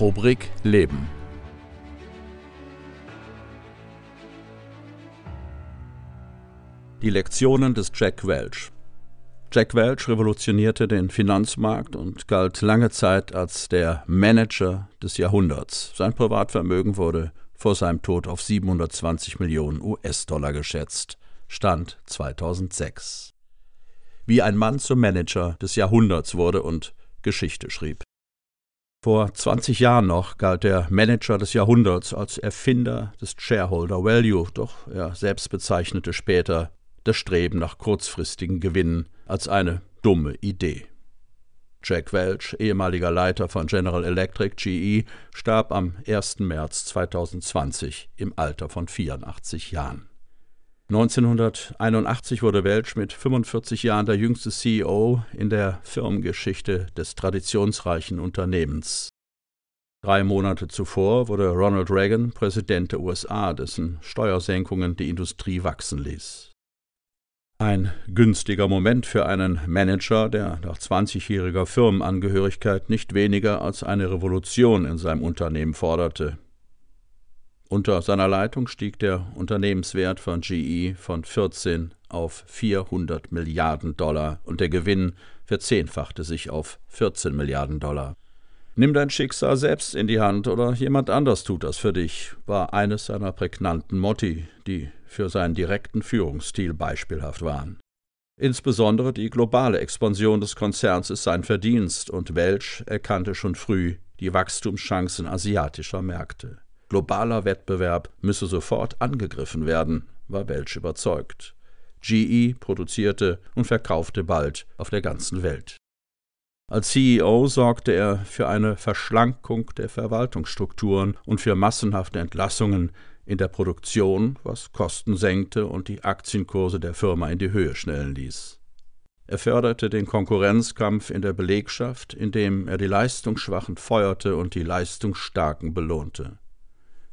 Rubrik Leben. Die Lektionen des Jack Welch. Jack Welch revolutionierte den Finanzmarkt und galt lange Zeit als der Manager des Jahrhunderts. Sein Privatvermögen wurde vor seinem Tod auf 720 Millionen US-Dollar geschätzt. Stand 2006. Wie ein Mann zum Manager des Jahrhunderts wurde und Geschichte schrieb. Vor 20 Jahren noch galt der Manager des Jahrhunderts als Erfinder des Shareholder Value, doch er selbst bezeichnete später das Streben nach kurzfristigen Gewinnen als eine dumme Idee. Jack Welch, ehemaliger Leiter von General Electric GE, starb am 1. März 2020 im Alter von 84 Jahren. 1981 wurde Welch mit 45 Jahren der jüngste CEO in der Firmengeschichte des traditionsreichen Unternehmens. Drei Monate zuvor wurde Ronald Reagan Präsident der USA, dessen Steuersenkungen die Industrie wachsen ließ. Ein günstiger Moment für einen Manager, der nach 20-jähriger Firmenangehörigkeit nicht weniger als eine Revolution in seinem Unternehmen forderte. Unter seiner Leitung stieg der Unternehmenswert von GE von 14 auf 400 Milliarden Dollar und der Gewinn verzehnfachte sich auf 14 Milliarden Dollar. Nimm dein Schicksal selbst in die Hand oder jemand anders tut das für dich, war eines seiner prägnanten Motti, die für seinen direkten Führungsstil beispielhaft waren. Insbesondere die globale Expansion des Konzerns ist sein Verdienst und Welch erkannte schon früh die Wachstumschancen asiatischer Märkte. Globaler Wettbewerb müsse sofort angegriffen werden, war Welch überzeugt. GE produzierte und verkaufte bald auf der ganzen Welt. Als CEO sorgte er für eine Verschlankung der Verwaltungsstrukturen und für massenhafte Entlassungen in der Produktion, was Kosten senkte und die Aktienkurse der Firma in die Höhe schnellen ließ. Er förderte den Konkurrenzkampf in der Belegschaft, indem er die Leistungsschwachen feuerte und die Leistungsstarken belohnte.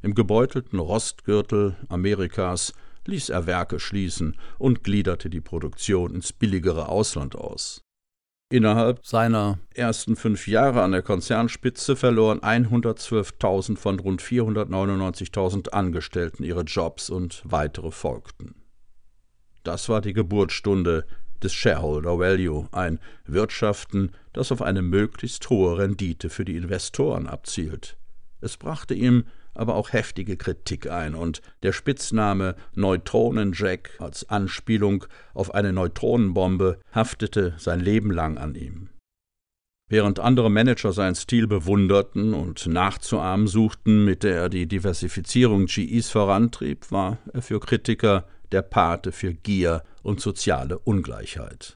Im gebeutelten Rostgürtel Amerikas ließ er Werke schließen und gliederte die Produktion ins billigere Ausland aus. Innerhalb seiner ersten fünf Jahre an der Konzernspitze verloren 112.000 von rund 499.000 Angestellten ihre Jobs und weitere folgten. Das war die Geburtsstunde des Shareholder Value, ein Wirtschaften, das auf eine möglichst hohe Rendite für die Investoren abzielt. Es brachte ihm aber auch heftige Kritik ein und der Spitzname Neutronenjack als Anspielung auf eine Neutronenbombe haftete sein Leben lang an ihm. Während andere Manager seinen Stil bewunderten und nachzuahmen suchten, mit der er die Diversifizierung GEs vorantrieb, war er für Kritiker der Pate für Gier und soziale Ungleichheit.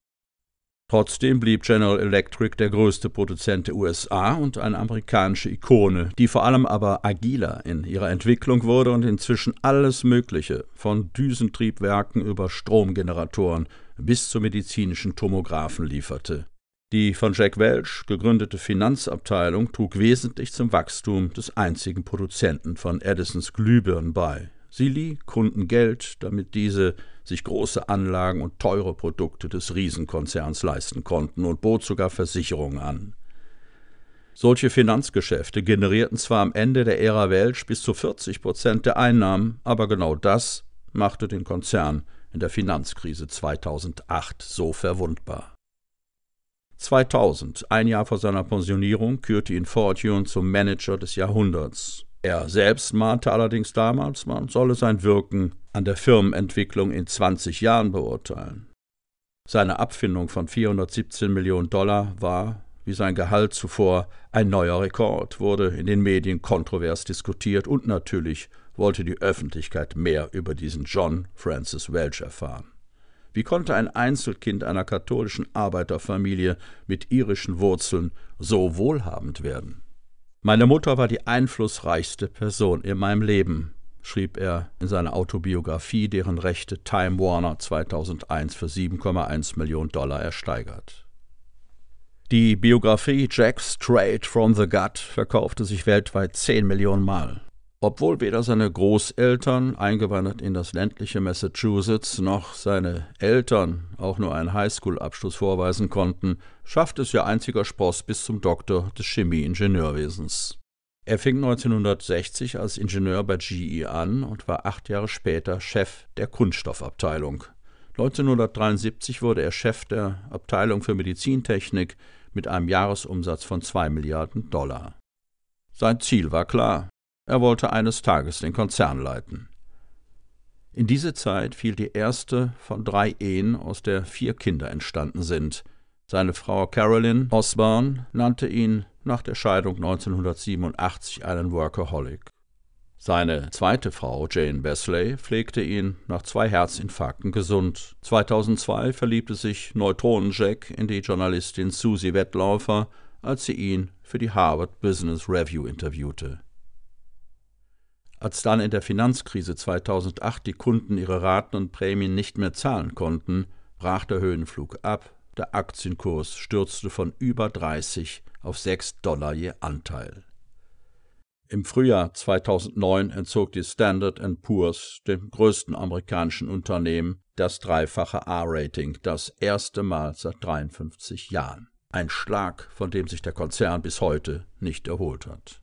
Trotzdem blieb General Electric der größte Produzent der USA und eine amerikanische Ikone, die vor allem aber agiler in ihrer Entwicklung wurde und inzwischen alles Mögliche, von Düsentriebwerken über Stromgeneratoren bis zu medizinischen Tomographen lieferte. Die von Jack Welch gegründete Finanzabteilung trug wesentlich zum Wachstum des einzigen Produzenten von Edisons Glühbirnen bei. Sie lieh Kunden Geld, damit diese sich große Anlagen und teure Produkte des Riesenkonzerns leisten konnten und bot sogar Versicherungen an. Solche Finanzgeschäfte generierten zwar am Ende der Ära Welch bis zu 40 Prozent der Einnahmen, aber genau das machte den Konzern in der Finanzkrise 2008 so verwundbar. 2000, ein Jahr vor seiner Pensionierung, kürte ihn Fortune zum Manager des Jahrhunderts. Er selbst mahnte allerdings damals, man solle sein Wirken an der Firmenentwicklung in 20 Jahren beurteilen. Seine Abfindung von 417 Millionen Dollar war, wie sein Gehalt zuvor, ein neuer Rekord, wurde in den Medien kontrovers diskutiert und natürlich wollte die Öffentlichkeit mehr über diesen John Francis Welch erfahren. Wie konnte ein Einzelkind einer katholischen Arbeiterfamilie mit irischen Wurzeln so wohlhabend werden? Meine Mutter war die einflussreichste Person in meinem Leben, schrieb er in seiner Autobiografie, deren Rechte Time Warner 2001 für 7,1 Millionen Dollar ersteigert. Die Biografie Jack Straight from the Gut verkaufte sich weltweit 10 Millionen Mal. Obwohl weder seine Großeltern, eingewandert in das ländliche Massachusetts, noch seine Eltern auch nur einen Highschool-Abschluss vorweisen konnten, schaffte es ihr einziger Spross bis zum Doktor des Chemie-Ingenieurwesens. Er fing 1960 als Ingenieur bei GE an und war acht Jahre später Chef der Kunststoffabteilung. 1973 wurde er Chef der Abteilung für Medizintechnik mit einem Jahresumsatz von zwei Milliarden Dollar. Sein Ziel war klar. Er wollte eines Tages den Konzern leiten. In diese Zeit fiel die erste von drei Ehen, aus der vier Kinder entstanden sind. Seine Frau Carolyn Osborne nannte ihn nach der Scheidung 1987 einen Workaholic. Seine zweite Frau, Jane Besley, pflegte ihn nach zwei Herzinfarkten gesund. 2002 verliebte sich Neutronenjack in die Journalistin Susie Wettlaufer, als sie ihn für die Harvard Business Review interviewte. Als dann in der Finanzkrise 2008 die Kunden ihre Raten und Prämien nicht mehr zahlen konnten, brach der Höhenflug ab, der Aktienkurs stürzte von über 30 auf 6 Dollar je Anteil. Im Frühjahr 2009 entzog die Standard Poor's, dem größten amerikanischen Unternehmen, das dreifache A-Rating, das erste Mal seit 53 Jahren. Ein Schlag, von dem sich der Konzern bis heute nicht erholt hat.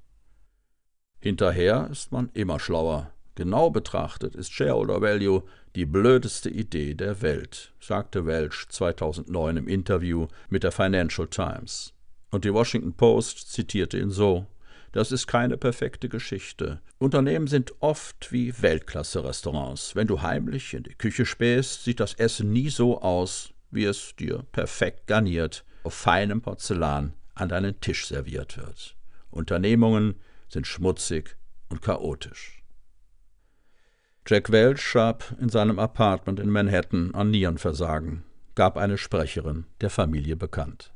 Hinterher ist man immer schlauer. Genau betrachtet ist Shareholder Value die blödeste Idee der Welt, sagte Welch 2009 im Interview mit der Financial Times. Und die Washington Post zitierte ihn so das ist keine perfekte Geschichte. Unternehmen sind oft wie Weltklasse-Restaurants. Wenn du heimlich in die Küche spähst, sieht das Essen nie so aus, wie es dir perfekt garniert auf feinem Porzellan an deinen Tisch serviert wird. Unternehmungen sind schmutzig und chaotisch. Jack Welch starb in seinem Apartment in Manhattan an Nierenversagen, gab eine Sprecherin der Familie bekannt.